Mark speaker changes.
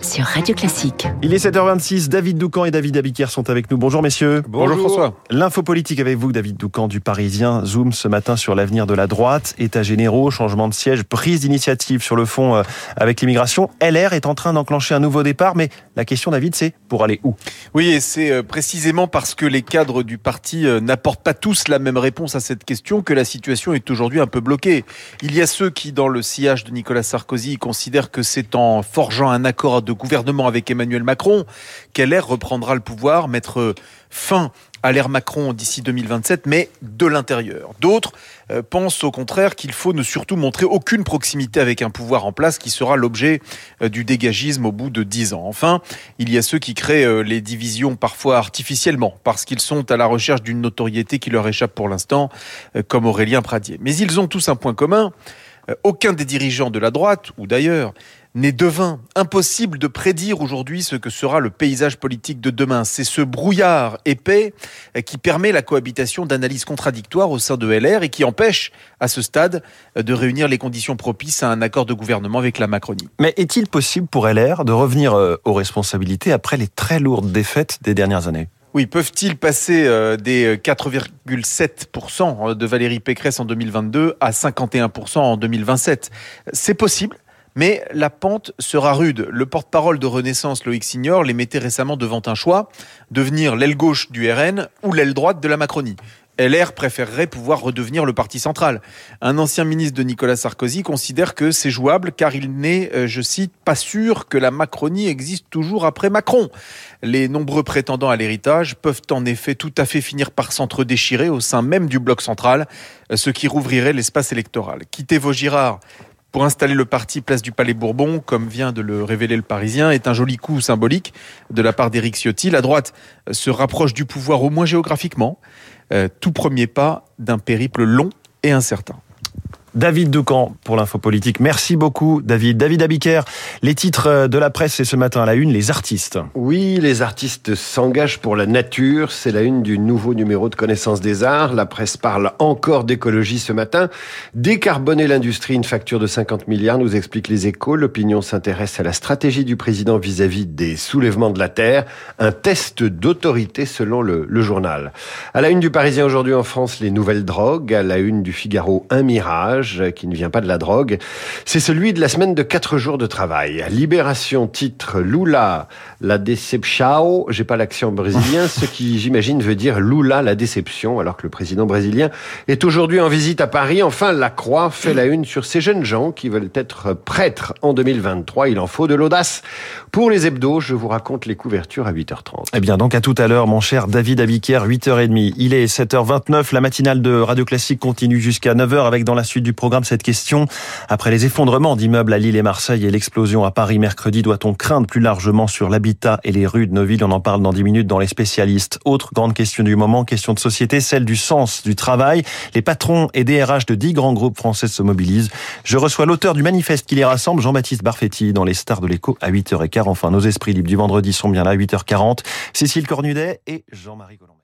Speaker 1: sur Radio Classique.
Speaker 2: Il est 7h26, David Doucan et David Abiker sont avec nous. Bonjour messieurs.
Speaker 3: Bonjour, François.
Speaker 2: L'info politique avec vous, David Doucan du Parisien. Zoom ce matin sur l'avenir de la droite, états généraux, changement de siège, prise d'initiative sur le fond euh, avec l'immigration. LR est en train d'enclencher un nouveau départ, mais la question David c'est pour aller où?
Speaker 3: Oui, et c'est euh, précisément parce que les cadres du parti euh, n'apportent pas tous la même réponse à cette question que la situation est aujourd'hui un peu bloquée. Il y a ceux qui, dans le sillage de Nicolas Sarkozy, considèrent que c'est en forgeant un accord de gouvernement avec Emmanuel Macron qu'LR reprendra le pouvoir, mettre fin à l'ère Macron d'ici 2027, mais de l'intérieur. D'autres euh, pensent au contraire qu'il faut ne surtout montrer aucune proximité avec un pouvoir en place qui sera l'objet euh, du dégagisme au bout de dix ans. Enfin, il y a ceux qui créent euh, les divisions parfois artificiellement, parce qu'ils sont à la recherche d'une notoriété qui leur échappe pour l'instant, comme Aurélien Pradier. Mais ils ont tous un point commun. Aucun des dirigeants de la droite, ou d'ailleurs, n'est devin. Impossible de prédire aujourd'hui ce que sera le paysage politique de demain. C'est ce brouillard épais qui permet la cohabitation d'analyses contradictoires au sein de LR et qui empêche, à ce stade, de réunir les conditions propices à un accord de gouvernement avec la Macronie.
Speaker 2: Mais est-il possible pour LR de revenir euh, aux responsabilités après les très lourdes défaites des dernières années?
Speaker 3: Oui, peuvent-ils passer euh, des 4,7% de Valérie Pécresse en 2022 à 51% en 2027 C'est possible. Mais la pente sera rude. Le porte-parole de Renaissance, Loïc Signor, les mettait récemment devant un choix, devenir l'aile gauche du RN ou l'aile droite de la Macronie. LR préférerait pouvoir redevenir le parti central. Un ancien ministre de Nicolas Sarkozy considère que c'est jouable car il n'est, euh, je cite, pas sûr que la Macronie existe toujours après Macron. Les nombreux prétendants à l'héritage peuvent en effet tout à fait finir par s'entre-déchirer au sein même du bloc central, euh, ce qui rouvrirait l'espace électoral. Quitter Vaugirard pour installer le parti place du Palais Bourbon, comme vient de le révéler le Parisien, est un joli coup symbolique de la part d'Éric Ciotti. La droite se rapproche du pouvoir au moins géographiquement. Euh, tout premier pas d'un périple long et incertain.
Speaker 2: David Doucan pour l'info politique. Merci beaucoup, David. David Abiker, les titres de la presse, c'est ce matin à la une, les artistes.
Speaker 4: Oui, les artistes s'engagent pour la nature. C'est la une du nouveau numéro de Connaissance des Arts. La presse parle encore d'écologie ce matin. Décarboner l'industrie, une facture de 50 milliards, nous explique les échos. L'opinion s'intéresse à la stratégie du président vis-à-vis des soulèvements de la terre. Un test d'autorité selon le, le journal. À la une du Parisien aujourd'hui en France, les nouvelles drogues. À la une du Figaro, un mirage qui ne vient pas de la drogue. C'est celui de la semaine de quatre jours de travail. Libération titre Lula, la déception. J'ai pas l'accent brésilien, ce qui j'imagine veut dire Lula, la déception, alors que le président brésilien est aujourd'hui en visite à Paris. Enfin, la Croix fait la une sur ces jeunes gens qui veulent être prêtres en 2023. Il en faut de l'audace. Pour les hebdos, je vous raconte les couvertures à 8h30.
Speaker 2: Eh bien, donc à tout à l'heure, mon cher David Abiker, 8h30. Il est 7h29. La matinale de Radio Classique continue jusqu'à 9h avec dans la suite du programme cette question. Après les effondrements d'immeubles à Lille et Marseille et l'explosion à Paris mercredi, doit-on craindre plus largement sur l'habitat et les rues de nos villes On en parle dans 10 minutes dans les spécialistes. Autre grande question du moment, question de société, celle du sens du travail. Les patrons et DRH de 10 grands groupes français se mobilisent. Je reçois l'auteur du manifeste qui les rassemble, Jean-Baptiste Barfetti, dans les stars de l'écho à 8h15. Enfin, nos esprits libres du vendredi sont bien là, à 8h40. Cécile Cornudet et Jean-Marie Colomb.